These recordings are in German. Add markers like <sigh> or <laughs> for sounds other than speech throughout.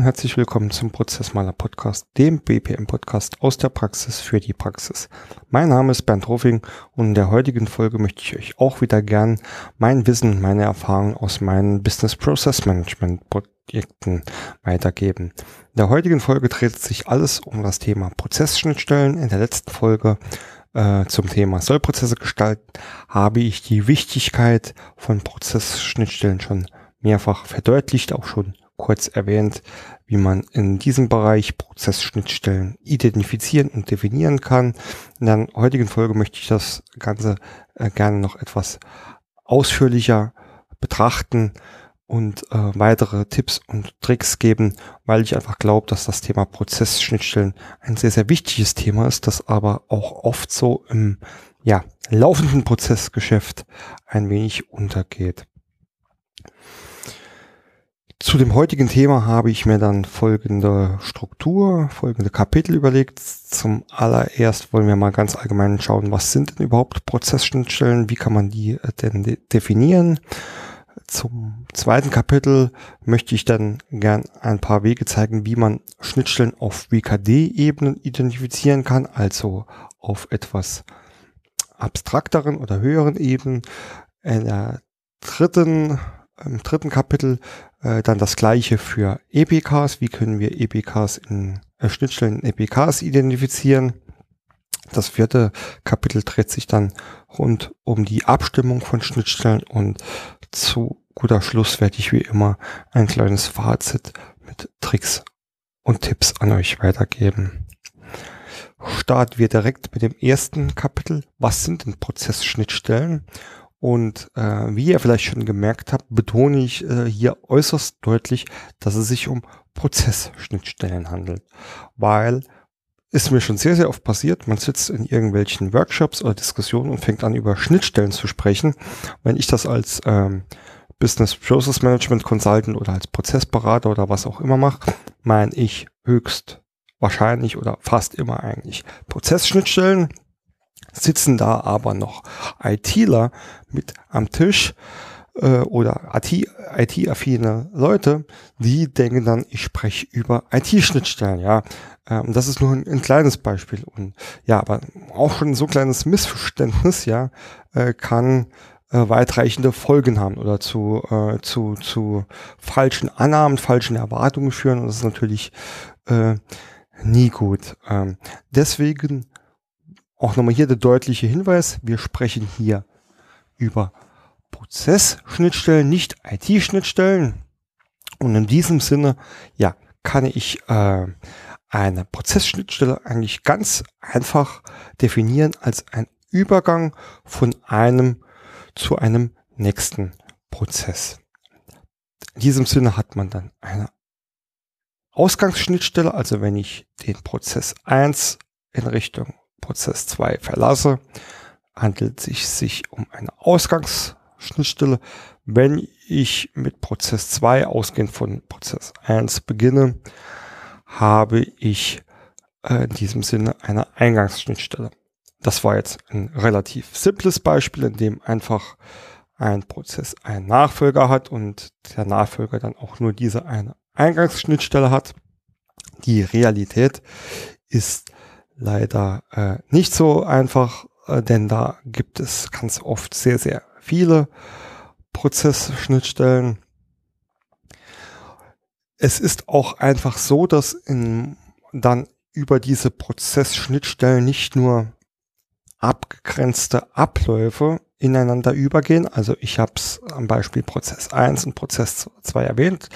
Und herzlich willkommen zum Prozessmaler Podcast, dem BPM Podcast aus der Praxis für die Praxis. Mein Name ist Bernd Hofing und in der heutigen Folge möchte ich euch auch wieder gern mein Wissen, meine Erfahrungen aus meinen Business Process Management Projekten weitergeben. In der heutigen Folge dreht sich alles um das Thema Prozessschnittstellen. In der letzten Folge äh, zum Thema Sollprozesse gestalten habe ich die Wichtigkeit von Prozessschnittstellen schon mehrfach verdeutlicht, auch schon kurz erwähnt, wie man in diesem Bereich Prozessschnittstellen identifizieren und definieren kann. In der heutigen Folge möchte ich das Ganze äh, gerne noch etwas ausführlicher betrachten und äh, weitere Tipps und Tricks geben, weil ich einfach glaube, dass das Thema Prozessschnittstellen ein sehr, sehr wichtiges Thema ist, das aber auch oft so im ja, laufenden Prozessgeschäft ein wenig untergeht. Zu dem heutigen Thema habe ich mir dann folgende Struktur, folgende Kapitel überlegt. Zum allererst wollen wir mal ganz allgemein schauen, was sind denn überhaupt Prozessschnittstellen, wie kann man die äh, denn de definieren. Zum zweiten Kapitel möchte ich dann gern ein paar Wege zeigen, wie man Schnittstellen auf WKD-Ebenen identifizieren kann, also auf etwas abstrakteren oder höheren Ebenen. In der dritten im dritten Kapitel äh, dann das gleiche für EPKs. Wie können wir EPKs in äh, Schnittstellen in EPKs identifizieren? Das vierte Kapitel dreht sich dann rund um die Abstimmung von Schnittstellen und zu guter Schluss werde ich wie immer ein kleines Fazit mit Tricks und Tipps an euch weitergeben. Starten wir direkt mit dem ersten Kapitel. Was sind denn Prozessschnittstellen? Und äh, wie ihr vielleicht schon gemerkt habt, betone ich äh, hier äußerst deutlich, dass es sich um Prozessschnittstellen handelt. Weil ist mir schon sehr, sehr oft passiert, man sitzt in irgendwelchen Workshops oder Diskussionen und fängt an, über Schnittstellen zu sprechen. Wenn ich das als ähm, Business Process Management Consultant oder als Prozessberater oder was auch immer mache, meine ich höchst wahrscheinlich oder fast immer eigentlich Prozessschnittstellen sitzen da aber noch ITler mit am Tisch äh, oder IT-affine Leute, die denken dann, ich spreche über IT-Schnittstellen, ja. Ähm, das ist nur ein, ein, kleines Beispiel. Und ja, aber auch schon so ein kleines Missverständnis, ja, äh, kann äh, weitreichende Folgen haben oder zu, äh, zu, zu falschen Annahmen, falschen Erwartungen führen. Und das ist natürlich äh, nie gut. Ähm, deswegen auch nochmal hier der deutliche Hinweis, wir sprechen hier über Prozessschnittstellen, nicht IT-Schnittstellen. Und in diesem Sinne, ja, kann ich äh, eine Prozessschnittstelle eigentlich ganz einfach definieren als ein Übergang von einem zu einem nächsten Prozess. In diesem Sinne hat man dann eine Ausgangsschnittstelle, also wenn ich den Prozess 1 in Richtung Prozess 2 verlasse, handelt es sich um eine Ausgangsschnittstelle. Wenn ich mit Prozess 2 ausgehend von Prozess 1 beginne, habe ich äh, in diesem Sinne eine Eingangsschnittstelle. Das war jetzt ein relativ simples Beispiel, in dem einfach ein Prozess einen Nachfolger hat und der Nachfolger dann auch nur diese eine Eingangsschnittstelle hat. Die Realität ist leider äh, nicht so einfach, äh, denn da gibt es ganz oft sehr, sehr viele Prozessschnittstellen. Es ist auch einfach so, dass in, dann über diese Prozessschnittstellen nicht nur abgegrenzte Abläufe ineinander übergehen. Also ich habe es am Beispiel Prozess 1 und Prozess 2 erwähnt.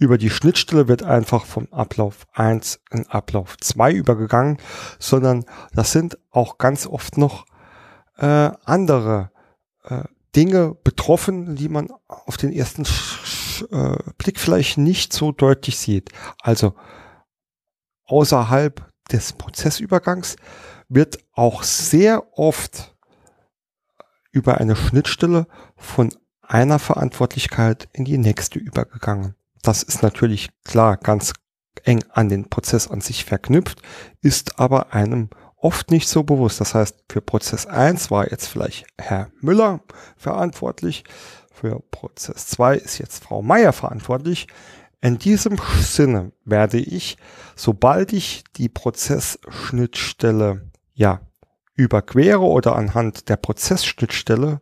Über die Schnittstelle wird einfach vom Ablauf 1 in Ablauf 2 übergegangen, sondern das sind auch ganz oft noch äh, andere äh, Dinge betroffen, die man auf den ersten Sch äh, Blick vielleicht nicht so deutlich sieht. Also außerhalb des Prozessübergangs wird auch sehr oft über eine Schnittstelle von einer Verantwortlichkeit in die nächste übergegangen. Das ist natürlich klar ganz eng an den Prozess an sich verknüpft, ist aber einem oft nicht so bewusst. Das heißt, für Prozess 1 war jetzt vielleicht Herr Müller verantwortlich, für Prozess 2 ist jetzt Frau Meier verantwortlich. In diesem Sinne werde ich, sobald ich die Prozessschnittstelle ja überquere oder anhand der Prozessschnittstelle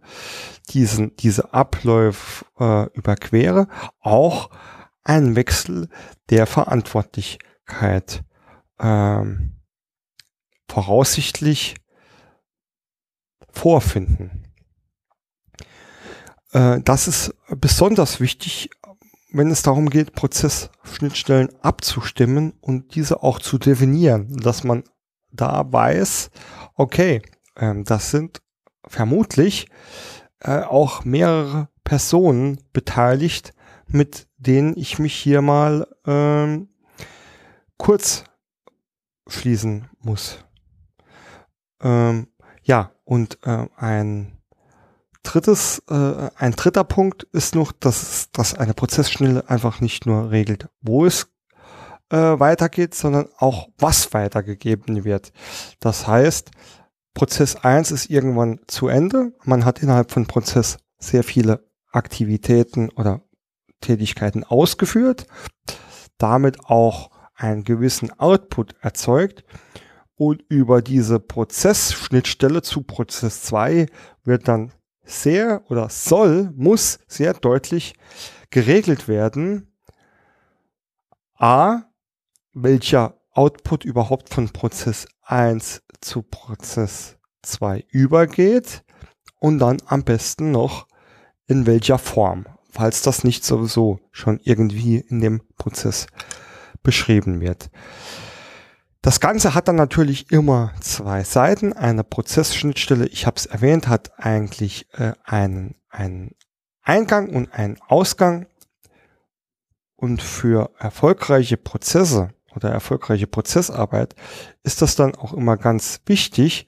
diesen, diese Abläufe äh, überquere, auch einen Wechsel der Verantwortlichkeit ähm, voraussichtlich vorfinden. Äh, das ist besonders wichtig, wenn es darum geht, Prozessschnittstellen abzustimmen und diese auch zu definieren, dass man da weiß, okay, ähm, das sind vermutlich äh, auch mehrere Personen beteiligt, mit denen ich mich hier mal ähm, kurz schließen muss. Ähm, ja, und äh, ein drittes, äh, ein dritter Punkt ist noch, dass, dass eine Prozessschnelle einfach nicht nur regelt, wo es äh, weitergeht, sondern auch was weitergegeben wird. Das heißt, Prozess 1 ist irgendwann zu Ende. Man hat innerhalb von Prozess sehr viele Aktivitäten oder Tätigkeiten ausgeführt, damit auch einen gewissen Output erzeugt und über diese Prozessschnittstelle zu Prozess 2 wird dann sehr oder soll, muss sehr deutlich geregelt werden. A, welcher Output überhaupt von Prozess 1 zu Prozess 2 übergeht und dann am besten noch in welcher Form, falls das nicht sowieso schon irgendwie in dem Prozess beschrieben wird. Das Ganze hat dann natürlich immer zwei Seiten. Eine Prozessschnittstelle, ich habe es erwähnt, hat eigentlich äh, einen, einen Eingang und einen Ausgang. Und für erfolgreiche Prozesse oder erfolgreiche Prozessarbeit ist das dann auch immer ganz wichtig,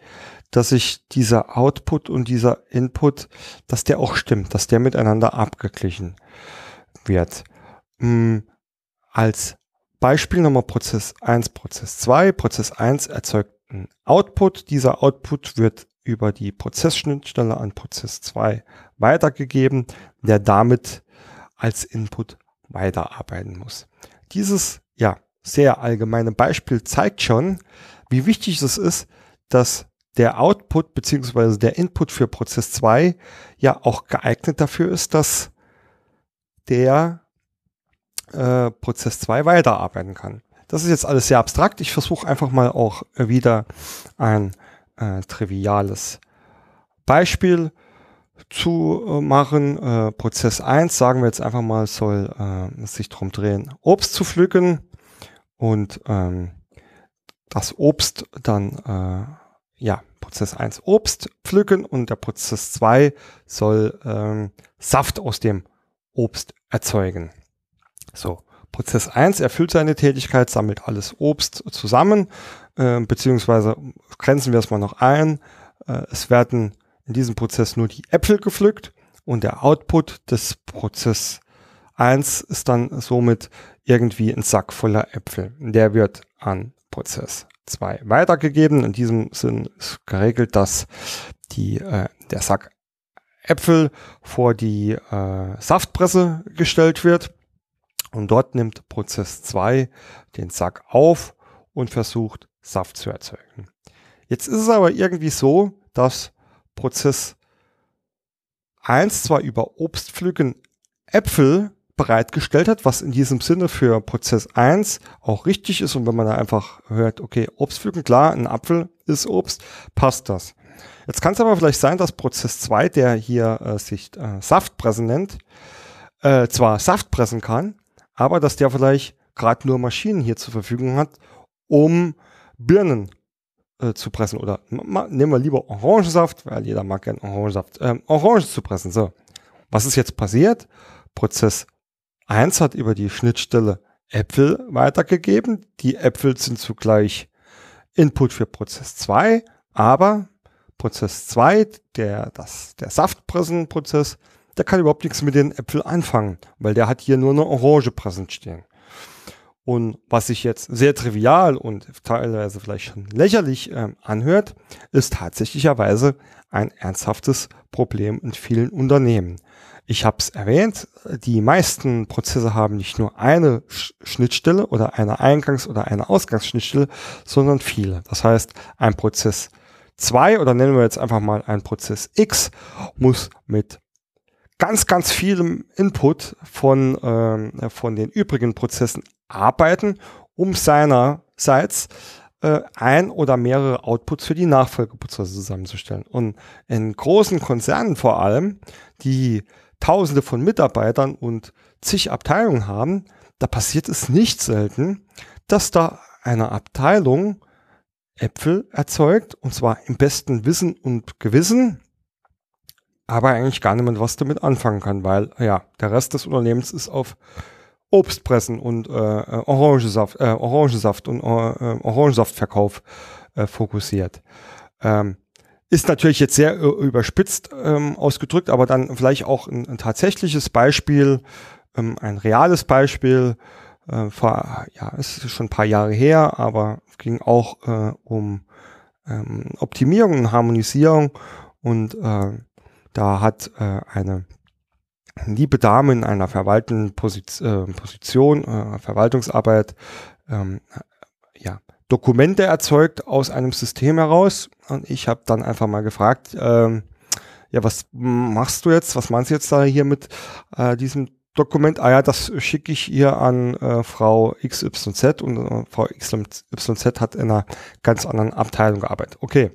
dass sich dieser Output und dieser Input, dass der auch stimmt, dass der miteinander abgeglichen wird. Hm, als Beispiel Nummer Prozess 1, Prozess 2. Prozess 1 erzeugt einen Output. Dieser Output wird über die Prozessschnittstelle an Prozess 2 weitergegeben, der damit als Input weiterarbeiten muss. Dieses, ja, sehr allgemeine Beispiel zeigt schon, wie wichtig es ist, dass der Output beziehungsweise der Input für Prozess 2 ja auch geeignet dafür ist, dass der äh, Prozess 2 weiterarbeiten kann. Das ist jetzt alles sehr abstrakt. Ich versuche einfach mal auch wieder ein äh, triviales Beispiel zu äh, machen. Äh, Prozess 1, sagen wir jetzt einfach mal, soll äh, sich darum drehen, Obst zu pflücken und ähm, das Obst dann, äh, ja, Prozess 1 Obst pflücken und der Prozess 2 soll ähm, Saft aus dem Obst erzeugen. So, Prozess 1 erfüllt seine Tätigkeit, sammelt alles Obst zusammen, äh, beziehungsweise grenzen wir es mal noch ein. Äh, es werden in diesem Prozess nur die Äpfel gepflückt und der Output des Prozess 1 ist dann somit irgendwie ein Sack voller Äpfel. Der wird an Prozess 2 weitergegeben. In diesem Sinn ist geregelt, dass die, äh, der Sack Äpfel vor die äh, Saftpresse gestellt wird und dort nimmt Prozess 2 den Sack auf und versucht Saft zu erzeugen. Jetzt ist es aber irgendwie so, dass Prozess 1 zwar über Obstpflücken Äpfel bereitgestellt hat, was in diesem Sinne für Prozess 1 auch richtig ist. Und wenn man da einfach hört, okay, Obstpflücken, klar, ein Apfel ist Obst, passt das. Jetzt kann es aber vielleicht sein, dass Prozess 2, der hier äh, sich äh, Saftpressen nennt, äh, zwar Saft pressen kann, aber dass der vielleicht gerade nur Maschinen hier zur Verfügung hat, um Birnen äh, zu pressen. Oder nehmen wir lieber Orangensaft, weil jeder mag gerne Orangensaft, ähm, Orangen zu pressen. So, was ist jetzt passiert? Prozess 1 hat über die Schnittstelle Äpfel weitergegeben. Die Äpfel sind zugleich Input für Prozess 2, aber Prozess 2, der, das, der Saftpressenprozess, der kann überhaupt nichts mit den Äpfeln anfangen, weil der hat hier nur eine Orange präsent stehen. Und was sich jetzt sehr trivial und teilweise vielleicht schon lächerlich äh, anhört, ist tatsächlicherweise ein ernsthaftes Problem in vielen Unternehmen. Ich habe es erwähnt, die meisten Prozesse haben nicht nur eine Schnittstelle oder eine Eingangs- oder eine Ausgangsschnittstelle, sondern viele. Das heißt, ein Prozess 2 oder nennen wir jetzt einfach mal ein Prozess X muss mit ganz, ganz vielem Input von, äh, von den übrigen Prozessen arbeiten, um seinerseits äh, ein oder mehrere Outputs für die Nachfolgeprozesse zusammenzustellen. Und in großen Konzernen vor allem, die Tausende von Mitarbeitern und zig Abteilungen haben, da passiert es nicht selten, dass da eine Abteilung Äpfel erzeugt, und zwar im besten Wissen und Gewissen, aber eigentlich gar niemand was damit anfangen kann, weil ja, der Rest des Unternehmens ist auf Obstpressen und äh, äh Orangensaft, äh, Orangensaft und äh, äh, Orangensaftverkauf äh, fokussiert. Ähm, ist natürlich jetzt sehr überspitzt ähm, ausgedrückt, aber dann vielleicht auch ein, ein tatsächliches Beispiel, ähm, ein reales Beispiel. Äh, vor, ja, es ist schon ein paar Jahre her, aber ging auch äh, um ähm, Optimierung und Harmonisierung und äh, da hat äh, eine liebe Dame in einer verwaltenden Position, äh, Position äh, Verwaltungsarbeit, ähm, ja, Dokumente erzeugt aus einem System heraus. Und ich habe dann einfach mal gefragt, ähm, ja, was machst du jetzt? Was meinst du jetzt da hier mit äh, diesem Dokument? Ah ja, das schicke ich ihr an äh, Frau XYZ und äh, Frau XYZ hat in einer ganz anderen Abteilung gearbeitet. Okay,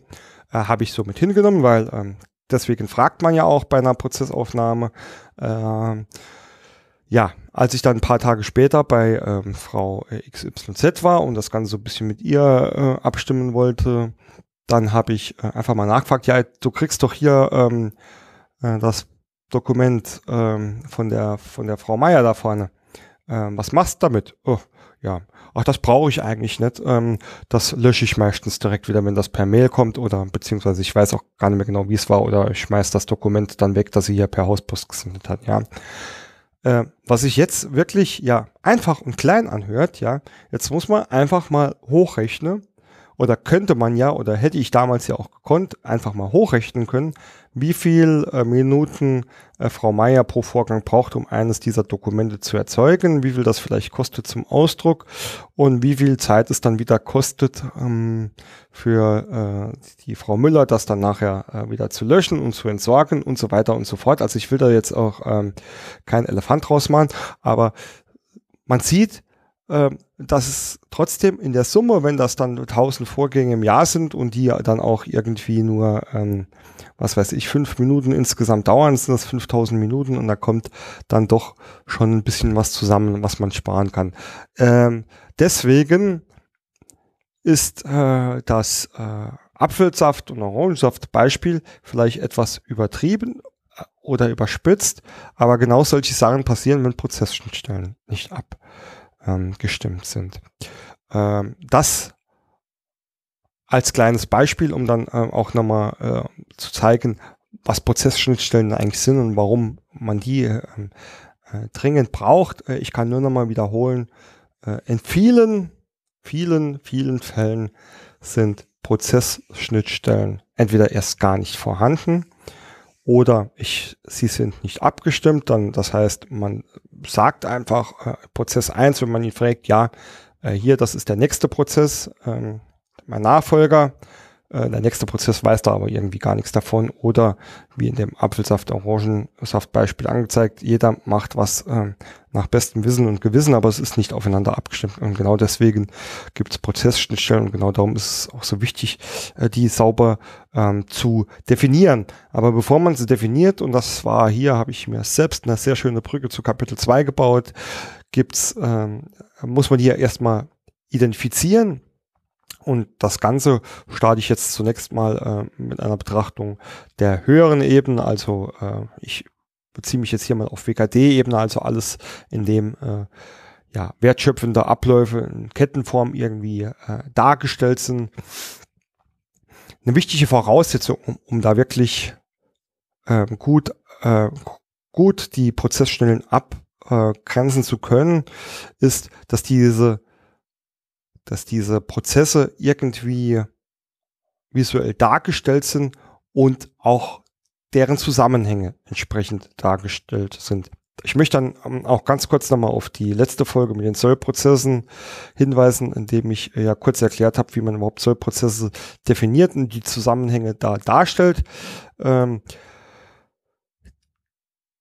äh, habe ich so mit hingenommen, weil ähm, deswegen fragt man ja auch bei einer Prozessaufnahme. Äh, ja, als ich dann ein paar Tage später bei ähm, Frau XYZ war und das Ganze so ein bisschen mit ihr äh, abstimmen wollte, dann habe ich äh, einfach mal nachgefragt, ja, du kriegst doch hier ähm, äh, das Dokument ähm, von der von der Frau Meier da vorne. Ähm, was machst du damit? Oh, ja, ach, das brauche ich eigentlich nicht. Ähm, das lösche ich meistens direkt wieder, wenn das per Mail kommt oder beziehungsweise ich weiß auch gar nicht mehr genau, wie es war oder ich schmeiß das Dokument dann weg, das sie hier per Hauspost gesendet hat, ja. Äh, was sich jetzt wirklich, ja, einfach und klein anhört, ja, jetzt muss man einfach mal hochrechnen, oder könnte man ja, oder hätte ich damals ja auch gekonnt, einfach mal hochrechnen können, wie viel äh, Minuten äh, Frau Meier pro Vorgang braucht, um eines dieser Dokumente zu erzeugen, wie viel das vielleicht kostet zum Ausdruck und wie viel Zeit es dann wieder kostet ähm, für äh, die Frau Müller, das dann nachher äh, wieder zu löschen und zu entsorgen und so weiter und so fort. Also ich will da jetzt auch ähm, kein Elefant rausmachen, aber man sieht, dass es trotzdem in der Summe, wenn das dann 1000 Vorgänge im Jahr sind und die dann auch irgendwie nur, ähm, was weiß ich, fünf Minuten insgesamt dauern, sind das 5000 Minuten und da kommt dann doch schon ein bisschen was zusammen, was man sparen kann. Ähm, deswegen ist äh, das äh, Apfelsaft und Orangensaft Beispiel vielleicht etwas übertrieben äh, oder überspitzt, aber genau solche Sachen passieren, wenn Prozessschnittstellen nicht ab ähm, gestimmt sind. Ähm, das als kleines Beispiel, um dann äh, auch nochmal äh, zu zeigen, was Prozessschnittstellen eigentlich sind und warum man die äh, äh, dringend braucht. Äh, ich kann nur nochmal wiederholen, äh, in vielen, vielen, vielen Fällen sind Prozessschnittstellen entweder erst gar nicht vorhanden oder ich, sie sind nicht abgestimmt, dann das heißt, man sagt einfach äh, Prozess eins, wenn man ihn fragt, ja, äh, hier, das ist der nächste Prozess, ähm, mein Nachfolger, äh, der nächste Prozess weiß da aber irgendwie gar nichts davon. Oder wie in dem Apfelsaft-Orangensaft-Beispiel angezeigt, jeder macht was äh, nach bestem Wissen und Gewissen, aber es ist nicht aufeinander abgestimmt. Und genau deswegen gibt es Prozessschnittstellen und genau darum ist es auch so wichtig, äh, die sauber ähm, zu definieren. Aber bevor man sie definiert, und das war hier, habe ich mir selbst eine sehr schöne Brücke zu Kapitel 2 gebaut, gibt's, ähm, muss man ja erstmal identifizieren und das Ganze starte ich jetzt zunächst mal äh, mit einer Betrachtung der höheren Ebene. Also äh, ich beziehe mich jetzt hier mal auf WKD-Ebene, also alles, in dem äh, ja, wertschöpfende Abläufe in Kettenform irgendwie äh, dargestellt sind. Eine wichtige Voraussetzung, um, um da wirklich äh, gut, äh, gut die Prozessstellen abgrenzen zu können, ist, dass diese dass diese Prozesse irgendwie visuell dargestellt sind und auch deren Zusammenhänge entsprechend dargestellt sind. Ich möchte dann ähm, auch ganz kurz nochmal auf die letzte Folge mit den Sollprozessen hinweisen, indem ich äh, ja kurz erklärt habe, wie man überhaupt Sollprozesse definiert und die Zusammenhänge da darstellt. Ähm,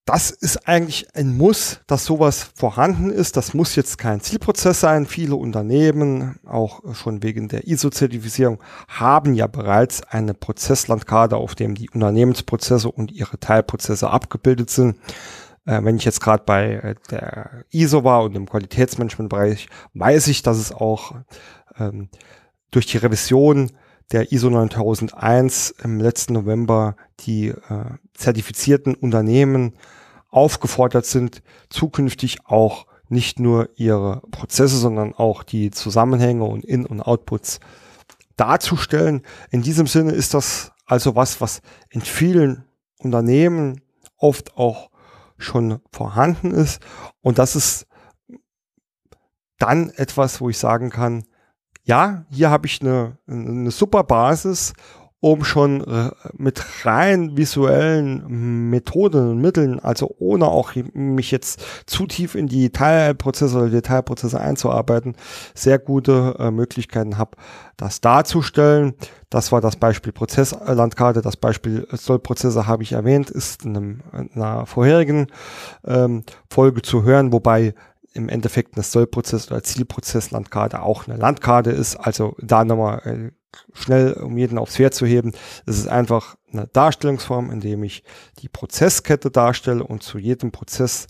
das ist eigentlich ein Muss, dass sowas vorhanden ist. Das muss jetzt kein Zielprozess sein. Viele Unternehmen, auch schon wegen der ISO-Zertifizierung, haben ja bereits eine Prozesslandkarte, auf dem die Unternehmensprozesse und ihre Teilprozesse abgebildet sind. Äh, wenn ich jetzt gerade bei äh, der ISO war und im Qualitätsmanagementbereich, weiß ich, dass es auch ähm, durch die Revision der ISO 9001 im letzten November die äh, zertifizierten Unternehmen aufgefordert sind, zukünftig auch nicht nur ihre Prozesse, sondern auch die Zusammenhänge und In- und Outputs darzustellen. In diesem Sinne ist das also was, was in vielen Unternehmen oft auch schon vorhanden ist. Und das ist dann etwas, wo ich sagen kann, ja, hier habe ich eine, eine super Basis, um schon äh, mit rein visuellen Methoden und Mitteln, also ohne auch mich jetzt zu tief in die Teilprozesse oder Detailprozesse einzuarbeiten, sehr gute äh, Möglichkeiten habe, das darzustellen. Das war das Beispiel Prozesslandkarte. Das Beispiel Sollprozesse habe ich erwähnt, ist in, einem, in einer vorherigen ähm, Folge zu hören, wobei im Endeffekt eine Sollprozess oder Zielprozesslandkarte auch eine Landkarte ist. Also da nochmal äh, schnell, um jeden aufs Pferd zu heben. Es ist einfach eine Darstellungsform, in dem ich die Prozesskette darstelle und zu jedem Prozess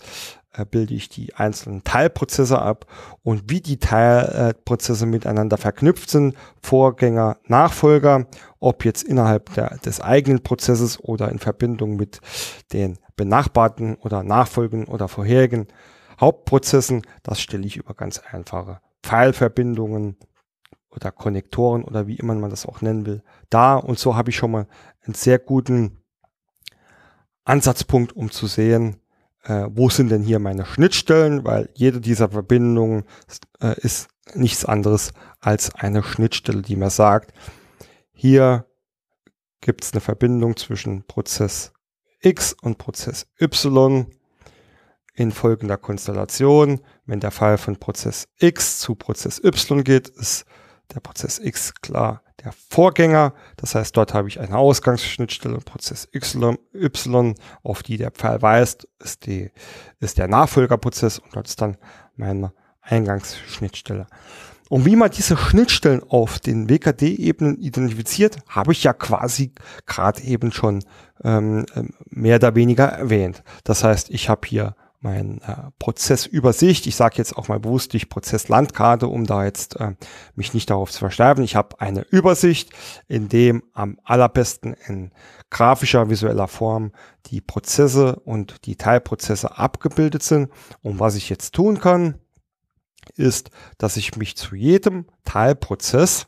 äh, bilde ich die einzelnen Teilprozesse ab und wie die Teilprozesse miteinander verknüpft sind, Vorgänger, Nachfolger, ob jetzt innerhalb der, des eigenen Prozesses oder in Verbindung mit den benachbarten oder nachfolgenden oder vorherigen Hauptprozessen, das stelle ich über ganz einfache Pfeilverbindungen, oder Konnektoren oder wie immer man das auch nennen will, da. Und so habe ich schon mal einen sehr guten Ansatzpunkt, um zu sehen, äh, wo sind denn hier meine Schnittstellen, weil jede dieser Verbindungen äh, ist nichts anderes als eine Schnittstelle, die mir sagt, hier gibt es eine Verbindung zwischen Prozess X und Prozess Y in folgender Konstellation. Wenn der Fall von Prozess X zu Prozess Y geht, ist der Prozess X klar der Vorgänger. Das heißt, dort habe ich eine Ausgangsschnittstelle, Prozess Y, auf die der Pfeil weist, ist, die, ist der Nachfolgerprozess und dort ist dann meine Eingangsschnittstelle. Und wie man diese Schnittstellen auf den WKD-Ebenen identifiziert, habe ich ja quasi gerade eben schon ähm, ähm, mehr oder weniger erwähnt. Das heißt, ich habe hier mein äh, Prozessübersicht. Ich sage jetzt auch mal bewusst nicht Prozesslandkarte, um da jetzt äh, mich nicht darauf zu versterben. Ich habe eine Übersicht, in dem am allerbesten in grafischer, visueller Form die Prozesse und die Teilprozesse abgebildet sind. Und was ich jetzt tun kann, ist, dass ich mich zu jedem Teilprozess,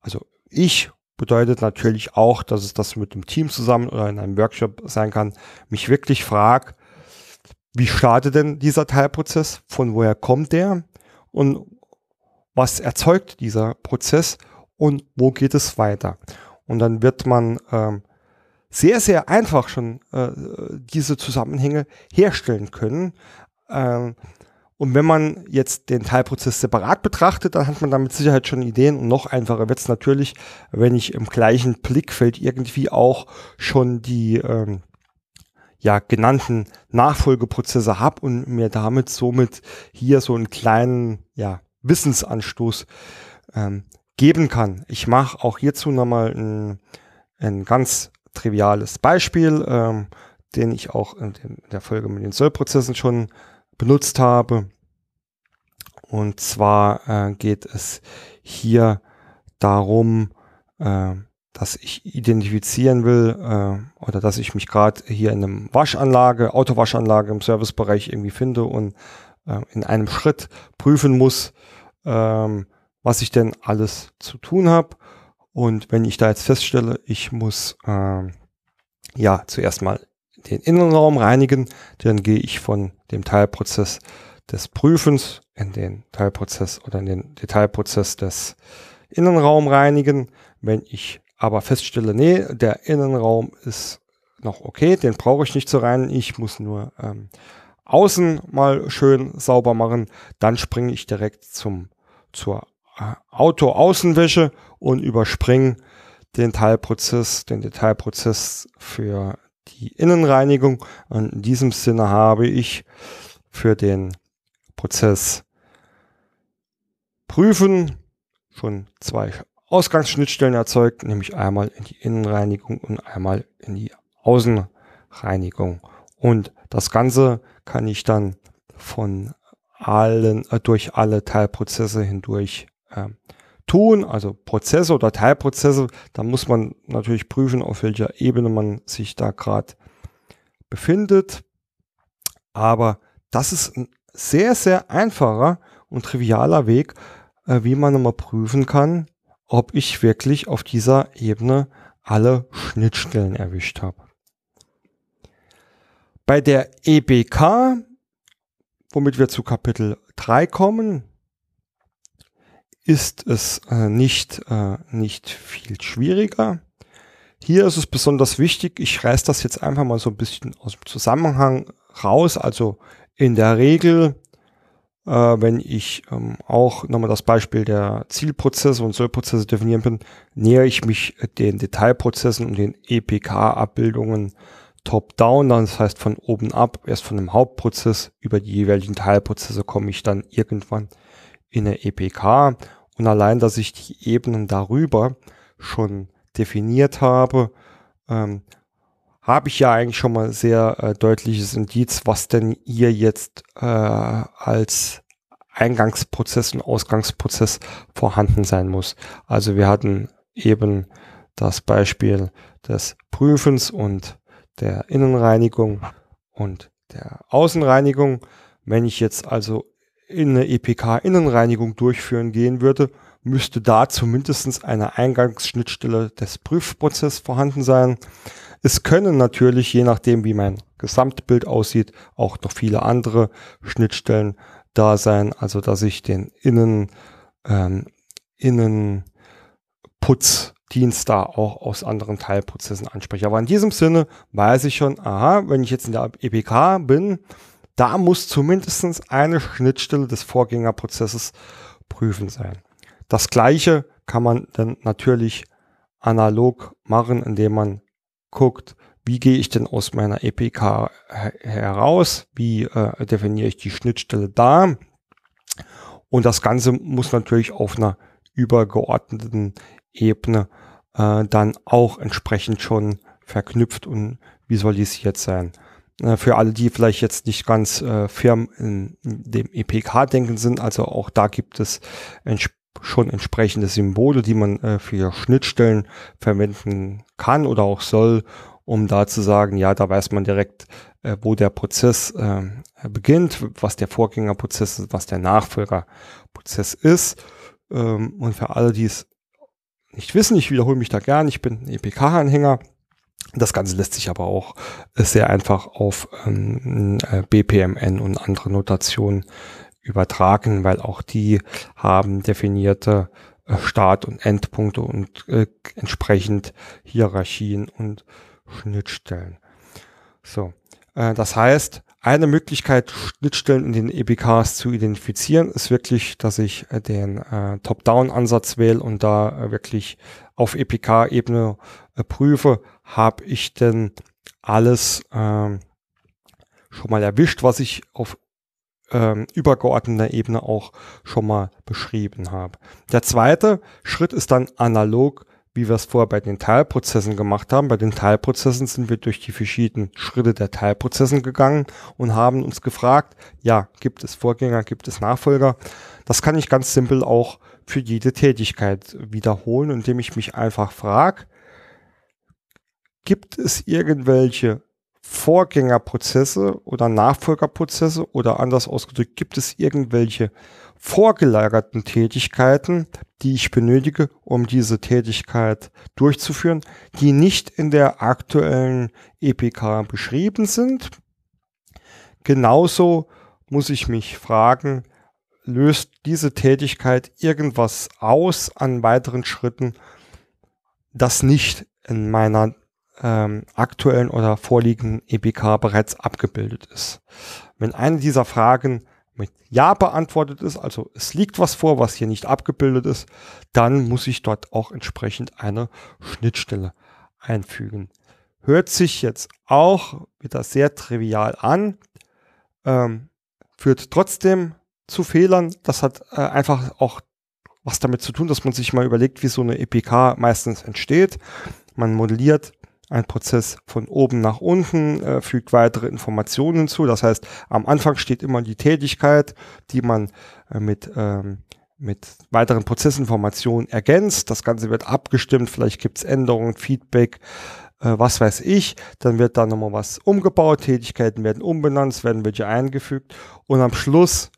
also ich bedeutet natürlich auch, dass es das mit dem Team zusammen oder in einem Workshop sein kann, mich wirklich frage, wie startet denn dieser Teilprozess, von woher kommt der und was erzeugt dieser Prozess und wo geht es weiter. Und dann wird man ähm, sehr, sehr einfach schon äh, diese Zusammenhänge herstellen können. Ähm, und wenn man jetzt den Teilprozess separat betrachtet, dann hat man da mit Sicherheit schon Ideen. Und noch einfacher wird es natürlich, wenn ich im gleichen Blickfeld irgendwie auch schon die ähm, ja genannten Nachfolgeprozesse habe und mir damit somit hier so einen kleinen ja, Wissensanstoß ähm, geben kann. Ich mache auch hierzu nochmal ein, ein ganz triviales Beispiel, ähm, den ich auch in, der Folge mit den Sollprozessen schon benutzt habe. Und zwar äh, geht es hier darum, äh, dass ich identifizieren will äh, oder dass ich mich gerade hier in einem Waschanlage, Autowaschanlage im Servicebereich irgendwie finde und äh, in einem Schritt prüfen muss, ähm, was ich denn alles zu tun habe. Und wenn ich da jetzt feststelle, ich muss äh, ja zuerst mal den Innenraum reinigen, dann gehe ich von dem Teilprozess des Prüfens in den Teilprozess oder in den Detailprozess des Innenraum reinigen. Wenn ich aber feststelle, nee, der Innenraum ist noch okay, den brauche ich nicht zu reinigen, ich muss nur ähm, außen mal schön sauber machen, dann springe ich direkt zum, zur äh, Auto-Außenwäsche und überspringe den Teilprozess, den Detailprozess für die Innenreinigung. Und in diesem Sinne habe ich für den Prozess prüfen schon zwei Ausgangsschnittstellen erzeugt, nämlich einmal in die Innenreinigung und einmal in die Außenreinigung. Und das Ganze kann ich dann von allen, äh, durch alle Teilprozesse hindurch äh, tun, also Prozesse oder Teilprozesse. Da muss man natürlich prüfen, auf welcher Ebene man sich da gerade befindet. Aber das ist ein sehr, sehr einfacher und trivialer Weg, äh, wie man immer prüfen kann, ob ich wirklich auf dieser Ebene alle Schnittstellen erwischt habe. Bei der EBK, womit wir zu Kapitel 3 kommen, ist es äh, nicht, äh, nicht viel schwieriger. Hier ist es besonders wichtig, ich reiß das jetzt einfach mal so ein bisschen aus dem Zusammenhang raus. Also in der Regel äh, wenn ich ähm, auch nochmal das Beispiel der Zielprozesse und Sollprozesse definieren bin, nähere ich mich den Detailprozessen und den EPK-Abbildungen top-down, das heißt von oben ab, erst von dem Hauptprozess über die jeweiligen Teilprozesse komme ich dann irgendwann in eine EPK und allein, dass ich die Ebenen darüber schon definiert habe, ähm, habe ich ja eigentlich schon mal sehr äh, deutliches Indiz, was denn hier jetzt äh, als Eingangsprozess und Ausgangsprozess vorhanden sein muss. Also wir hatten eben das Beispiel des Prüfens und der Innenreinigung und der Außenreinigung. Wenn ich jetzt also in eine EPK-Innenreinigung durchführen gehen würde, müsste da zumindest eine Eingangsschnittstelle des Prüfprozesses vorhanden sein. Es können natürlich, je nachdem wie mein Gesamtbild aussieht, auch noch viele andere Schnittstellen da sein, also dass ich den Innen, ähm, Innenputzdienst da auch aus anderen Teilprozessen anspreche. Aber in diesem Sinne weiß ich schon, aha, wenn ich jetzt in der EPK bin, da muss zumindest eine Schnittstelle des Vorgängerprozesses prüfen sein. Das gleiche kann man dann natürlich analog machen, indem man guckt, wie gehe ich denn aus meiner EPK heraus, wie äh, definiere ich die Schnittstelle da. Und das Ganze muss natürlich auf einer übergeordneten Ebene äh, dann auch entsprechend schon verknüpft und visualisiert sein. Äh, für alle, die vielleicht jetzt nicht ganz äh, firm in, in dem EPK-Denken sind, also auch da gibt es entsprechend schon entsprechende Symbole, die man äh, für Schnittstellen verwenden kann oder auch soll, um da zu sagen, ja, da weiß man direkt, äh, wo der Prozess äh, beginnt, was der Vorgängerprozess ist, was der Nachfolgerprozess ist. Ähm, und für alle, die es nicht wissen, ich wiederhole mich da gern, ich bin EPK-Anhänger. Das Ganze lässt sich aber auch sehr einfach auf ähm, äh, BPMN und andere Notationen übertragen, weil auch die haben definierte äh, Start- und Endpunkte und äh, entsprechend Hierarchien und Schnittstellen. So, äh, das heißt, eine Möglichkeit, Schnittstellen in den EBKs zu identifizieren, ist wirklich, dass ich äh, den äh, Top-Down-Ansatz wähle und da äh, wirklich auf EPK-Ebene prüfe, habe ich denn alles ähm, schon mal erwischt, was ich auf ähm, übergeordneter Ebene auch schon mal beschrieben habe. Der zweite Schritt ist dann analog, wie wir es vorher bei den Teilprozessen gemacht haben. Bei den Teilprozessen sind wir durch die verschiedenen Schritte der Teilprozessen gegangen und haben uns gefragt, ja, gibt es Vorgänger, gibt es Nachfolger? Das kann ich ganz simpel auch für jede Tätigkeit wiederholen, indem ich mich einfach frage, gibt es irgendwelche Vorgängerprozesse oder Nachfolgerprozesse oder anders ausgedrückt, gibt es irgendwelche vorgelagerten Tätigkeiten, die ich benötige, um diese Tätigkeit durchzuführen, die nicht in der aktuellen EPK beschrieben sind. Genauso muss ich mich fragen, löst diese Tätigkeit irgendwas aus an weiteren Schritten, das nicht in meiner ähm, aktuellen oder vorliegenden EBK bereits abgebildet ist. Wenn eine dieser Fragen mit Ja beantwortet ist, also es liegt was vor, was hier nicht abgebildet ist, dann muss ich dort auch entsprechend eine Schnittstelle einfügen. Hört sich jetzt auch wieder sehr trivial an, ähm, führt trotzdem zu Fehlern. Das hat äh, einfach auch was damit zu tun, dass man sich mal überlegt, wie so eine EPK meistens entsteht. Man modelliert einen Prozess von oben nach unten, äh, fügt weitere Informationen hinzu. Das heißt, am Anfang steht immer die Tätigkeit, die man äh, mit, ähm, mit weiteren Prozessinformationen ergänzt. Das Ganze wird abgestimmt, vielleicht gibt es Änderungen, Feedback, äh, was weiß ich. Dann wird da nochmal was umgebaut, Tätigkeiten werden umbenannt, es werden welche eingefügt und am Schluss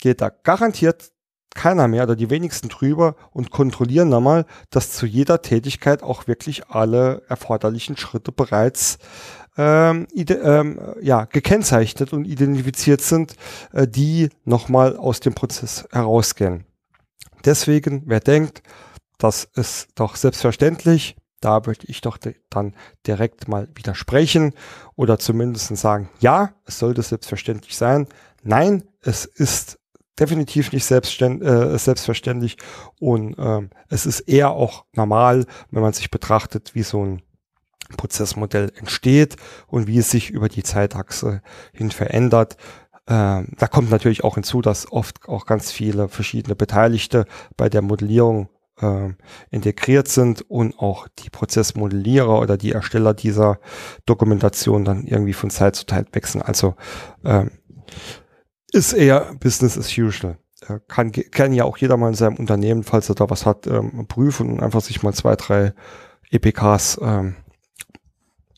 geht da garantiert keiner mehr oder die wenigsten drüber und kontrollieren nochmal, dass zu jeder Tätigkeit auch wirklich alle erforderlichen Schritte bereits ähm, ähm, ja, gekennzeichnet und identifiziert sind, äh, die nochmal aus dem Prozess herausgehen. Deswegen, wer denkt, das ist doch selbstverständlich, da möchte ich doch dann direkt mal widersprechen oder zumindest sagen, ja, es sollte selbstverständlich sein. Nein, es ist definitiv nicht äh, selbstverständlich und ähm, es ist eher auch normal, wenn man sich betrachtet, wie so ein Prozessmodell entsteht und wie es sich über die Zeitachse hin verändert. Ähm, da kommt natürlich auch hinzu, dass oft auch ganz viele verschiedene Beteiligte bei der Modellierung äh, integriert sind und auch die Prozessmodellierer oder die Ersteller dieser Dokumentation dann irgendwie von Zeit zu Zeit wechseln. Also ähm, ist eher Business as usual. Kann, kann ja auch jeder mal in seinem Unternehmen, falls er da was hat, ähm, prüfen und einfach sich mal zwei, drei EPKs ähm,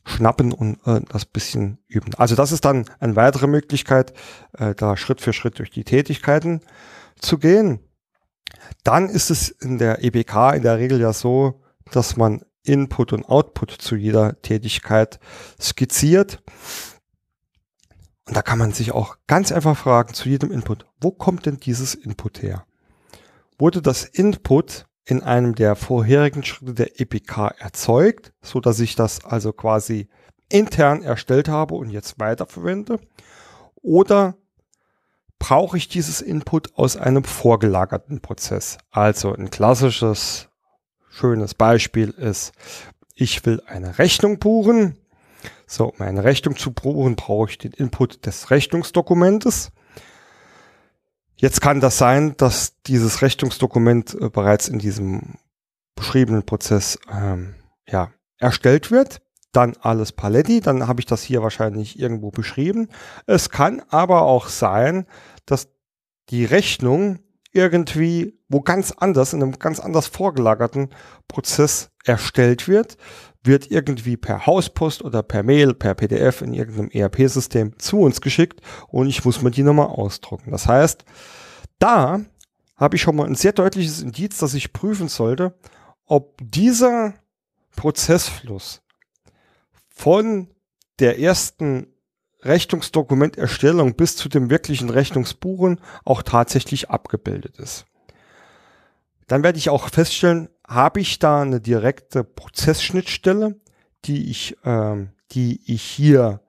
schnappen und äh, das bisschen üben. Also das ist dann eine weitere Möglichkeit, äh, da Schritt für Schritt durch die Tätigkeiten zu gehen. Dann ist es in der EPK in der Regel ja so, dass man Input und Output zu jeder Tätigkeit skizziert. Und da kann man sich auch ganz einfach fragen zu jedem Input, wo kommt denn dieses Input her? Wurde das Input in einem der vorherigen Schritte der EPK erzeugt, so dass ich das also quasi intern erstellt habe und jetzt weiterverwende? Oder brauche ich dieses Input aus einem vorgelagerten Prozess? Also ein klassisches, schönes Beispiel ist, ich will eine Rechnung buchen so, um eine Rechnung zu buchen, brauche ich den Input des Rechnungsdokumentes. Jetzt kann das sein, dass dieses Rechnungsdokument äh, bereits in diesem beschriebenen Prozess ähm, ja, erstellt wird. Dann alles Paletti, dann habe ich das hier wahrscheinlich irgendwo beschrieben. Es kann aber auch sein, dass die Rechnung irgendwie wo ganz anders, in einem ganz anders vorgelagerten Prozess erstellt wird wird irgendwie per Hauspost oder per Mail, per PDF in irgendeinem ERP-System zu uns geschickt und ich muss mir die nochmal ausdrucken. Das heißt, da habe ich schon mal ein sehr deutliches Indiz, dass ich prüfen sollte, ob dieser Prozessfluss von der ersten Rechnungsdokumenterstellung bis zu dem wirklichen Rechnungsbuchen auch tatsächlich abgebildet ist. Dann werde ich auch feststellen, habe ich da eine direkte Prozessschnittstelle, die ich, äh, die ich hier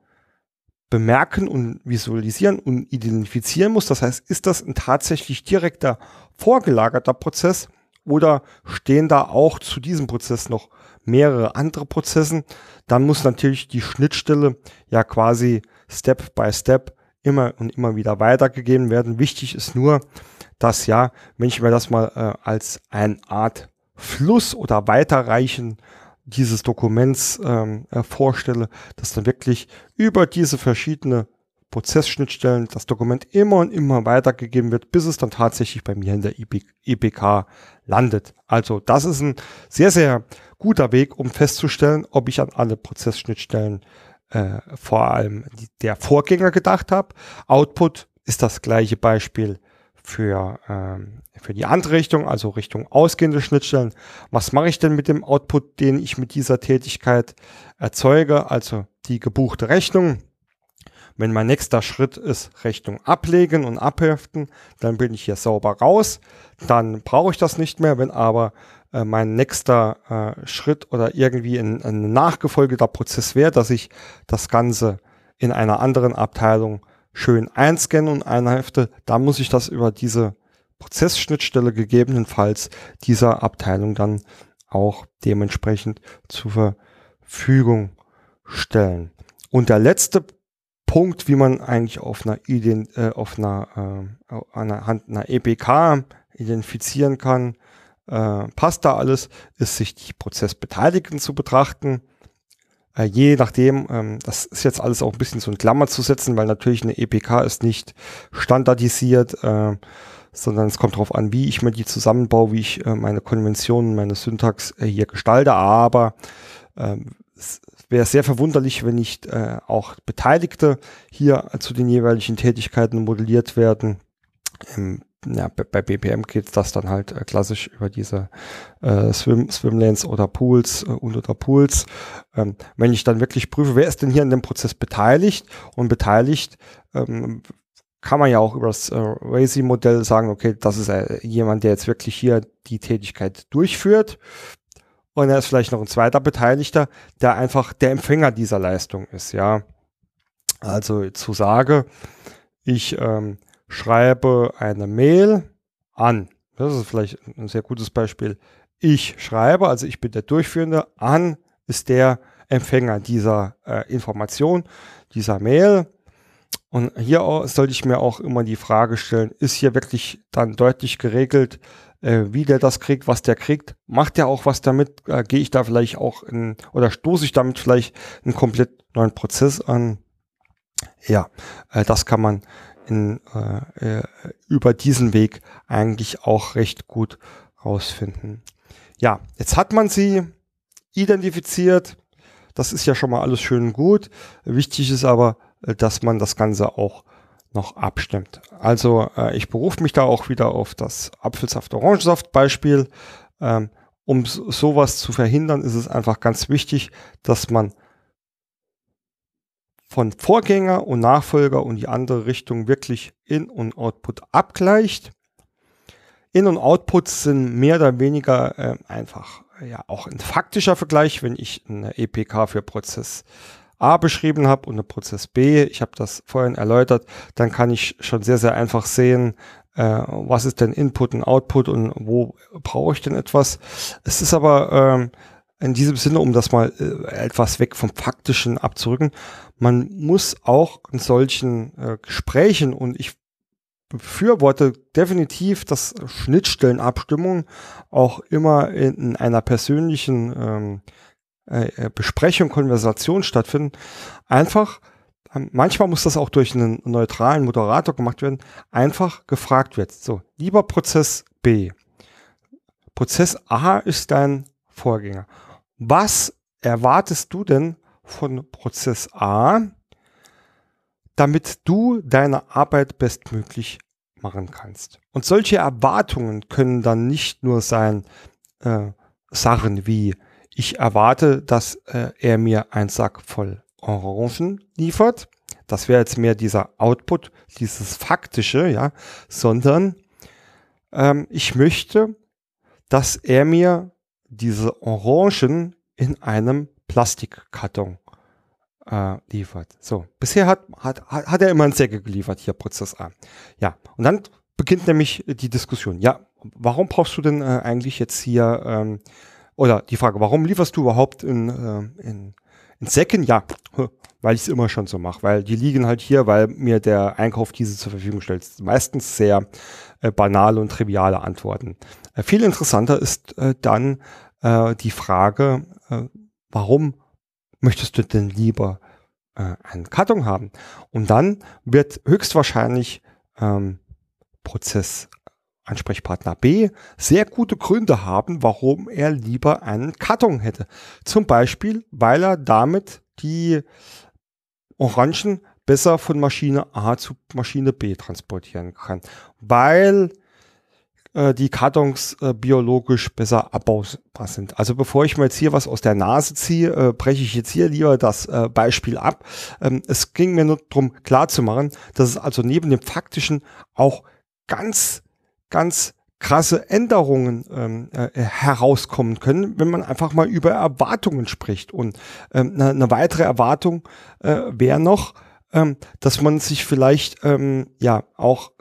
bemerken und visualisieren und identifizieren muss. Das heißt, ist das ein tatsächlich direkter vorgelagerter Prozess oder stehen da auch zu diesem Prozess noch mehrere andere Prozessen? Dann muss natürlich die Schnittstelle ja quasi Step by Step immer und immer wieder weitergegeben werden. Wichtig ist nur, dass ja, wenn ich mir das mal äh, als eine Art Fluss oder Weiterreichen dieses Dokuments ähm, äh, vorstelle, dass dann wirklich über diese verschiedene Prozessschnittstellen das Dokument immer und immer weitergegeben wird, bis es dann tatsächlich bei mir in der IBK landet. Also das ist ein sehr, sehr guter Weg, um festzustellen, ob ich an alle Prozessschnittstellen äh, vor allem der Vorgänger gedacht habe. Output ist das gleiche Beispiel für, ähm, für die andere Richtung, also Richtung ausgehende Schnittstellen. Was mache ich denn mit dem Output, den ich mit dieser Tätigkeit erzeuge, also die gebuchte Rechnung? wenn mein nächster Schritt ist Rechnung ablegen und abheften, dann bin ich hier sauber raus. Dann brauche ich das nicht mehr. Wenn aber äh, mein nächster äh, Schritt oder irgendwie ein, ein nachgefolgeter Prozess wäre, dass ich das Ganze in einer anderen Abteilung schön einscannen und einhefte, dann muss ich das über diese Prozessschnittstelle gegebenenfalls dieser Abteilung dann auch dementsprechend zur Verfügung stellen. Und der letzte Punkt, wie man eigentlich auf einer, Ident äh, auf einer, äh, anhand einer EPK identifizieren kann, äh, passt da alles, ist sich die Prozessbeteiligten zu betrachten. Äh, je nachdem, ähm, das ist jetzt alles auch ein bisschen so in Klammer zu setzen, weil natürlich eine EPK ist nicht standardisiert, äh, sondern es kommt darauf an, wie ich mir die zusammenbaue, wie ich äh, meine Konventionen, meine Syntax äh, hier gestalte. Aber ähm, es wäre sehr verwunderlich, wenn nicht äh, auch Beteiligte hier zu den jeweiligen Tätigkeiten modelliert werden. Im ja, bei BPM geht das dann halt äh, klassisch über diese äh, Swim, Swimlanes oder Pools äh, und oder Pools. Ähm, wenn ich dann wirklich prüfe, wer ist denn hier in dem Prozess beteiligt und beteiligt, ähm, kann man ja auch über das äh, Razy-Modell sagen, okay, das ist äh, jemand, der jetzt wirklich hier die Tätigkeit durchführt. Und er ist vielleicht noch ein zweiter Beteiligter, der einfach der Empfänger dieser Leistung ist, ja. Also zu sage, ich ähm, schreibe eine Mail an. Das ist vielleicht ein sehr gutes Beispiel. Ich schreibe, also ich bin der Durchführende, an ist der Empfänger dieser äh, Information, dieser Mail. Und hier sollte ich mir auch immer die Frage stellen, ist hier wirklich dann deutlich geregelt, äh, wie der das kriegt, was der kriegt? Macht der auch was damit? Äh, Gehe ich da vielleicht auch in, oder stoße ich damit vielleicht einen komplett neuen Prozess an? Ja, äh, das kann man in, äh, äh, über diesen Weg eigentlich auch recht gut rausfinden. Ja, jetzt hat man sie identifiziert. Das ist ja schon mal alles schön und gut. Wichtig ist aber, äh, dass man das Ganze auch noch abstimmt. Also äh, ich berufe mich da auch wieder auf das Apfelsaft-Orangensaft-Beispiel. Ähm, um sowas zu verhindern, ist es einfach ganz wichtig, dass man von Vorgänger und Nachfolger und die andere Richtung wirklich In- und Output abgleicht. In- und Output sind mehr oder weniger äh, einfach ja auch ein faktischer Vergleich, wenn ich eine EPK für Prozess A beschrieben habe und eine Prozess B, ich habe das vorhin erläutert, dann kann ich schon sehr, sehr einfach sehen, äh, was ist denn Input und Output und wo brauche ich denn etwas. Es ist aber ähm, in diesem Sinne, um das mal äh, etwas weg vom Faktischen abzurücken, man muss auch in solchen äh, Gesprächen und ich befürworte definitiv, dass Schnittstellenabstimmung auch immer in, in einer persönlichen ähm, äh, äh Besprechung, Konversation stattfinden. Einfach, ähm, manchmal muss das auch durch einen neutralen Moderator gemacht werden, einfach gefragt wird. So, lieber Prozess B. Prozess A ist dein Vorgänger. Was erwartest du denn von Prozess A, damit du deine Arbeit bestmöglich machen kannst? Und solche Erwartungen können dann nicht nur sein äh, Sachen wie ich erwarte, dass äh, er mir einen Sack voll Orangen liefert. Das wäre jetzt mehr dieser Output, dieses faktische, ja, sondern ähm, ich möchte, dass er mir diese Orangen in einem Plastikkarton äh, liefert. So, bisher hat, hat, hat er immer in Säcke geliefert, hier Prozess A. Ja, und dann beginnt nämlich die Diskussion. Ja, warum brauchst du denn äh, eigentlich jetzt hier, ähm, oder die Frage, warum lieferst du überhaupt in, äh, in, in Säcken? Ja, weil ich es immer schon so mache, weil die liegen halt hier, weil mir der Einkauf diese zur Verfügung stellt. Meistens sehr äh, banale und triviale Antworten. Äh, viel interessanter ist äh, dann äh, die Frage, äh, warum möchtest du denn lieber äh, einen Karton haben? Und dann wird höchstwahrscheinlich ähm, Prozess Ansprechpartner B sehr gute Gründe haben, warum er lieber einen Karton hätte. Zum Beispiel, weil er damit die Orangen besser von Maschine A zu Maschine B transportieren kann. Weil äh, die Kartons äh, biologisch besser abbaubar sind. Also bevor ich mir jetzt hier was aus der Nase ziehe, äh, breche ich jetzt hier lieber das äh, Beispiel ab. Ähm, es ging mir nur darum klarzumachen, dass es also neben dem faktischen auch ganz, ganz krasse Änderungen ähm, äh, herauskommen können, wenn man einfach mal über Erwartungen spricht. Und ähm, eine, eine weitere Erwartung äh, wäre noch, ähm, dass man sich vielleicht ähm, ja auch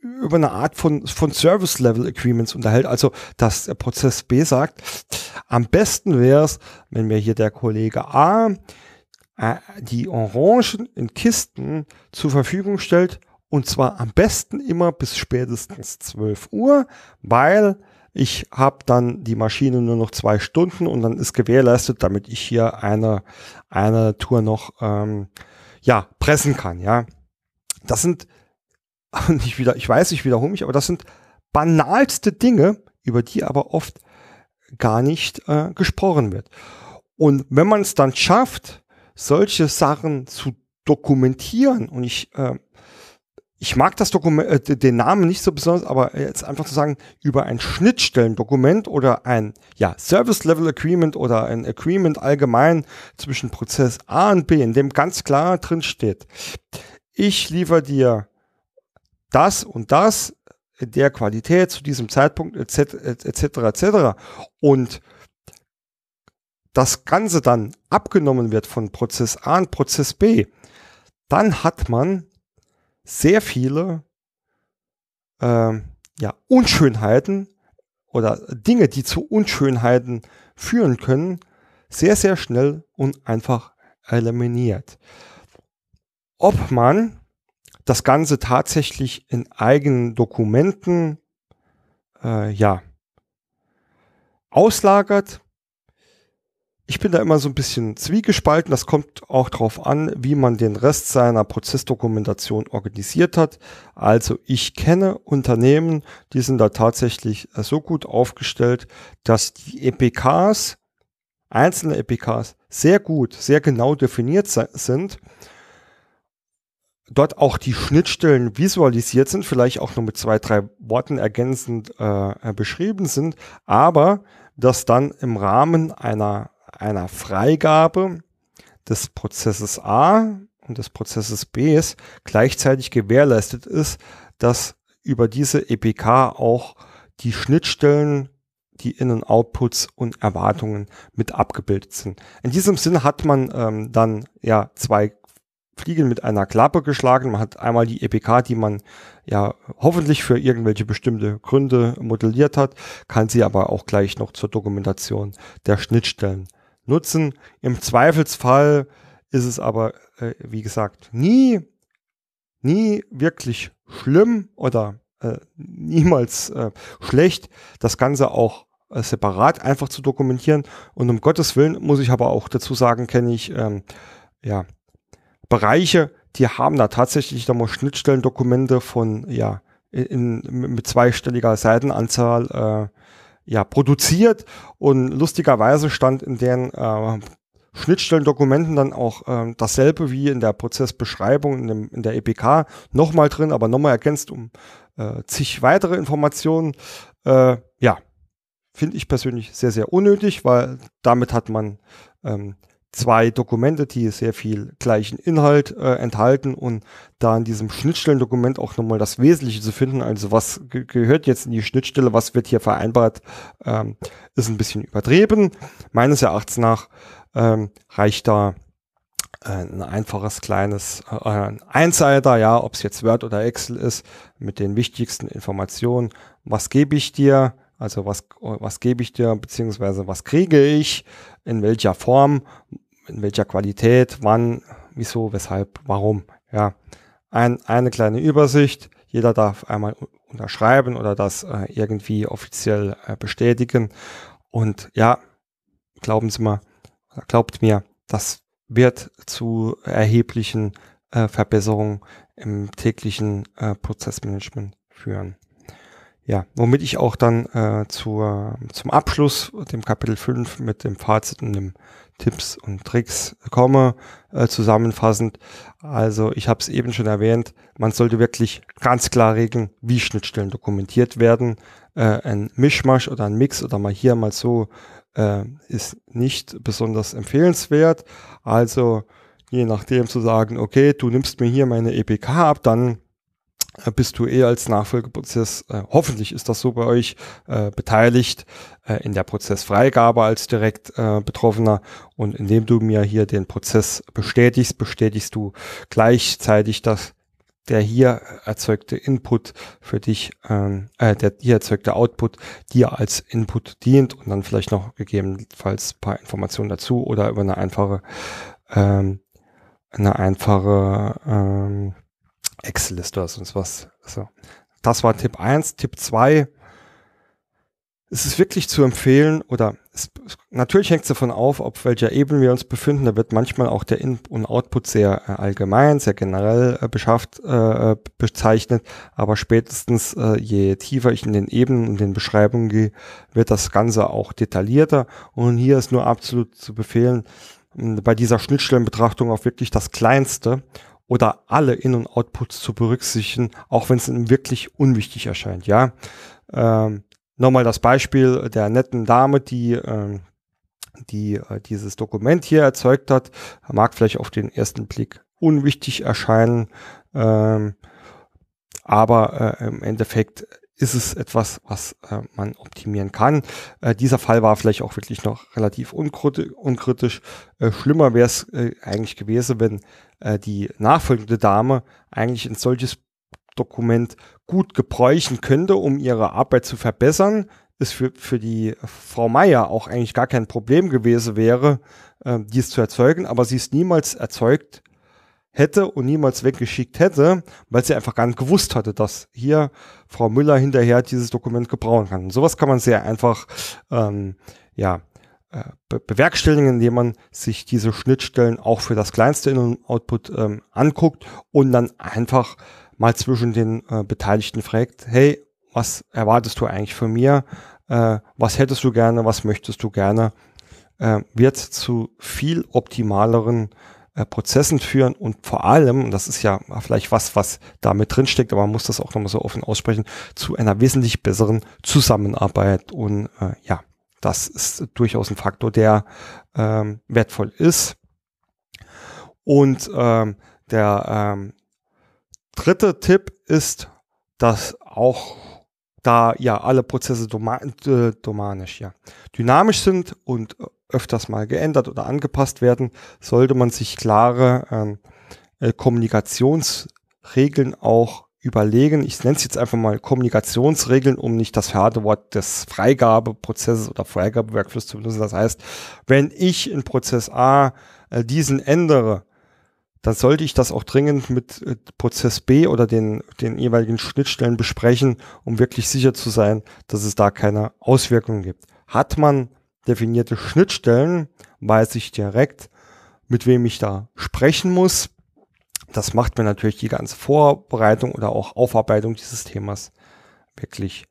über eine Art von, von Service-Level-Agreements unterhält. Also, dass der Prozess B sagt, am besten wäre es, wenn mir hier der Kollege A äh, die Orangen in Kisten zur Verfügung stellt und zwar am besten immer bis spätestens 12 Uhr, weil ich habe dann die Maschine nur noch zwei Stunden und dann ist gewährleistet, damit ich hier eine, eine Tour noch ähm, ja, pressen kann. Ja, Das sind, <laughs> nicht wieder, ich weiß, ich wiederhole mich, aber das sind banalste Dinge, über die aber oft gar nicht äh, gesprochen wird. Und wenn man es dann schafft, solche Sachen zu dokumentieren, und ich äh, ich mag das Dokument, äh, den Namen nicht so besonders, aber jetzt einfach zu sagen, über ein Schnittstellendokument oder ein ja, Service Level Agreement oder ein Agreement allgemein zwischen Prozess A und B, in dem ganz klar drin steht, ich liefere dir das und das in der Qualität zu diesem Zeitpunkt etc. etc. etc. und das Ganze dann abgenommen wird von Prozess A und Prozess B, dann hat man sehr viele äh, ja, Unschönheiten oder Dinge, die zu Unschönheiten führen können, sehr, sehr schnell und einfach eliminiert. Ob man das Ganze tatsächlich in eigenen Dokumenten äh, ja, auslagert, ich bin da immer so ein bisschen zwiegespalten. Das kommt auch darauf an, wie man den Rest seiner Prozessdokumentation organisiert hat. Also ich kenne Unternehmen, die sind da tatsächlich äh, so gut aufgestellt, dass die EPKs, einzelne EPKs, sehr gut, sehr genau definiert sind. Dort auch die Schnittstellen visualisiert sind, vielleicht auch nur mit zwei, drei Worten ergänzend äh, beschrieben sind, aber dass dann im Rahmen einer einer Freigabe des Prozesses A und des Prozesses B gleichzeitig gewährleistet ist, dass über diese EPK auch die Schnittstellen, die In- Outputs und Erwartungen mit abgebildet sind. In diesem Sinne hat man ähm, dann ja zwei Fliegen mit einer Klappe geschlagen. Man hat einmal die EPK, die man ja hoffentlich für irgendwelche bestimmte Gründe modelliert hat, kann sie aber auch gleich noch zur Dokumentation der Schnittstellen nutzen. Im Zweifelsfall ist es aber, äh, wie gesagt, nie, nie wirklich schlimm oder äh, niemals äh, schlecht, das Ganze auch äh, separat einfach zu dokumentieren. Und um Gottes Willen muss ich aber auch dazu sagen, kenne ich ähm, ja, Bereiche, die haben da tatsächlich da mal Schnittstellendokumente von, ja, in, mit zweistelliger Seitenanzahl äh, ja, produziert und lustigerweise stand in den äh, Schnittstellendokumenten dann auch äh, dasselbe wie in der Prozessbeschreibung in, dem, in der EPK nochmal drin, aber nochmal ergänzt um äh, zig weitere Informationen. Äh, ja, finde ich persönlich sehr, sehr unnötig, weil damit hat man ähm, zwei Dokumente, die sehr viel gleichen Inhalt äh, enthalten und da in diesem Schnittstellendokument auch nochmal das Wesentliche zu finden, also was ge gehört jetzt in die Schnittstelle, was wird hier vereinbart, ähm, ist ein bisschen übertrieben. Meines Erachtens nach ähm, reicht da äh, ein einfaches kleines äh, Einseiter, ja, ob es jetzt Word oder Excel ist, mit den wichtigsten Informationen. Was gebe ich dir? Also was, was gebe ich dir, beziehungsweise was kriege ich, in welcher Form in welcher Qualität, wann, wieso, weshalb, warum. Ja, ein, eine kleine Übersicht. Jeder darf einmal unterschreiben oder das äh, irgendwie offiziell äh, bestätigen. Und ja, glauben Sie mal, glaubt mir, das wird zu erheblichen äh, Verbesserungen im täglichen äh, Prozessmanagement führen. Ja, womit ich auch dann äh, zur, zum Abschluss, dem Kapitel 5 mit dem Fazit und dem Tipps und Tricks komme, äh, zusammenfassend. Also ich habe es eben schon erwähnt, man sollte wirklich ganz klar regeln, wie Schnittstellen dokumentiert werden. Äh, ein Mischmasch oder ein Mix oder mal hier, mal so äh, ist nicht besonders empfehlenswert. Also je nachdem zu sagen, okay, du nimmst mir hier meine EPK ab, dann bist du eher als Nachfolgeprozess, äh, hoffentlich ist das so bei euch, äh, beteiligt äh, in der Prozessfreigabe als direkt äh, Betroffener. Und indem du mir hier den Prozess bestätigst, bestätigst du gleichzeitig, dass der hier erzeugte Input für dich, ähm, äh, der hier erzeugte Output dir als Input dient und dann vielleicht noch gegebenenfalls paar Informationen dazu oder über eine einfache, ähm, eine einfache ähm, Excel-Liste oder sonst was. So. Das war Tipp 1. Tipp 2. Es ist wirklich zu empfehlen, oder es, natürlich hängt es davon auf, auf welcher Ebene wir uns befinden. Da wird manchmal auch der In- und Output sehr äh, allgemein, sehr generell äh, beschafft, äh, bezeichnet. Aber spätestens, äh, je tiefer ich in den Ebenen und den Beschreibungen gehe, wird das Ganze auch detaillierter. Und hier ist nur absolut zu befehlen, bei dieser Schnittstellenbetrachtung auf wirklich das Kleinste oder alle In- und Outputs zu berücksichtigen, auch wenn es wirklich unwichtig erscheint. Ja, ähm, nochmal das Beispiel der netten Dame, die ähm, die äh, dieses Dokument hier erzeugt hat, mag vielleicht auf den ersten Blick unwichtig erscheinen, ähm, aber äh, im Endeffekt ist es etwas, was äh, man optimieren kann. Äh, dieser Fall war vielleicht auch wirklich noch relativ unkritisch. Äh, schlimmer wäre es äh, eigentlich gewesen, wenn äh, die nachfolgende Dame eigentlich ein solches Dokument gut gebräuchen könnte, um ihre Arbeit zu verbessern. Es für, für die Frau Meier auch eigentlich gar kein Problem gewesen wäre, äh, dies zu erzeugen, aber sie ist niemals erzeugt hätte und niemals weggeschickt hätte, weil sie einfach gar nicht gewusst hatte, dass hier Frau Müller hinterher dieses Dokument gebrauchen kann. Und sowas kann man sehr einfach ähm, ja, äh, be bewerkstelligen, indem man sich diese Schnittstellen auch für das kleinste In- und Output ähm, anguckt und dann einfach mal zwischen den äh, Beteiligten fragt, hey, was erwartest du eigentlich von mir? Äh, was hättest du gerne? Was möchtest du gerne? Äh, wird zu viel optimaleren äh, Prozessen führen und vor allem, das ist ja vielleicht was, was da mit drinsteckt, aber man muss das auch nochmal so offen aussprechen, zu einer wesentlich besseren Zusammenarbeit. Und äh, ja, das ist durchaus ein Faktor, der ähm, wertvoll ist. Und ähm, der ähm, dritte Tipp ist, dass auch da ja alle Prozesse doma äh, domanisch, ja, dynamisch sind und öfters mal geändert oder angepasst werden, sollte man sich klare ähm, äh, Kommunikationsregeln auch überlegen. Ich nenne es jetzt einfach mal Kommunikationsregeln, um nicht das harte Wort des Freigabeprozesses oder Freigabeworkflows zu benutzen. Das heißt, wenn ich in Prozess A äh, diesen ändere, dann sollte ich das auch dringend mit äh, Prozess B oder den, den jeweiligen Schnittstellen besprechen, um wirklich sicher zu sein, dass es da keine Auswirkungen gibt. Hat man definierte Schnittstellen, weiß ich direkt, mit wem ich da sprechen muss. Das macht mir natürlich die ganze Vorbereitung oder auch Aufarbeitung dieses Themas wirklich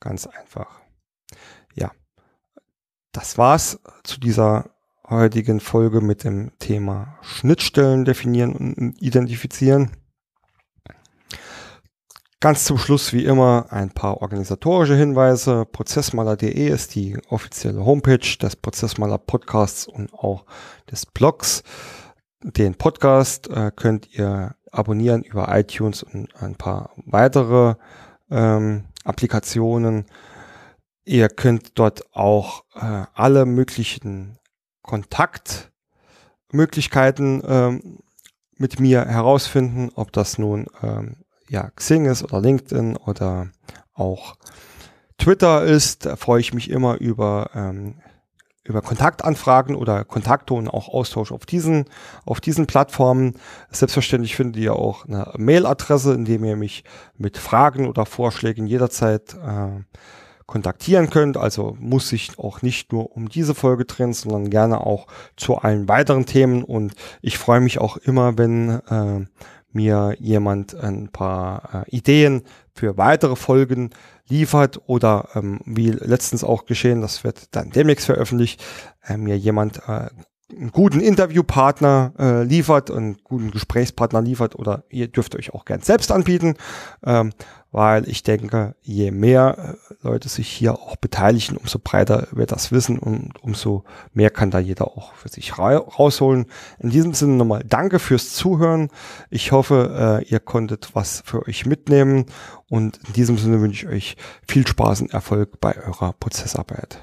ganz einfach. Ja, das war's zu dieser heutigen Folge mit dem Thema Schnittstellen definieren und identifizieren. Ganz zum Schluss wie immer ein paar organisatorische Hinweise. Prozessmaler.de ist die offizielle Homepage des Prozessmaler Podcasts und auch des Blogs. Den Podcast äh, könnt ihr abonnieren über iTunes und ein paar weitere ähm, Applikationen. Ihr könnt dort auch äh, alle möglichen Kontaktmöglichkeiten ähm, mit mir herausfinden, ob das nun ähm, ja, Xing ist oder LinkedIn oder auch Twitter ist. Da freue ich mich immer über, ähm, über Kontaktanfragen oder Kontakte und auch Austausch auf diesen, auf diesen Plattformen. Selbstverständlich findet ihr auch eine Mailadresse, in dem ihr mich mit Fragen oder Vorschlägen jederzeit äh, kontaktieren könnt. Also muss sich auch nicht nur um diese Folge drehen, sondern gerne auch zu allen weiteren Themen. Und ich freue mich auch immer, wenn äh, mir jemand ein paar äh, Ideen für weitere Folgen liefert oder ähm, wie letztens auch geschehen, das wird dann demnächst veröffentlicht, äh, mir jemand äh, einen guten Interviewpartner äh, liefert einen guten Gesprächspartner liefert oder ihr dürft euch auch gern selbst anbieten, ähm, weil ich denke, je mehr äh, Leute sich hier auch beteiligen, umso breiter wird das Wissen und umso mehr kann da jeder auch für sich ra rausholen. In diesem Sinne nochmal danke fürs Zuhören. Ich hoffe, äh, ihr konntet was für euch mitnehmen und in diesem Sinne wünsche ich euch viel Spaß und Erfolg bei eurer Prozessarbeit.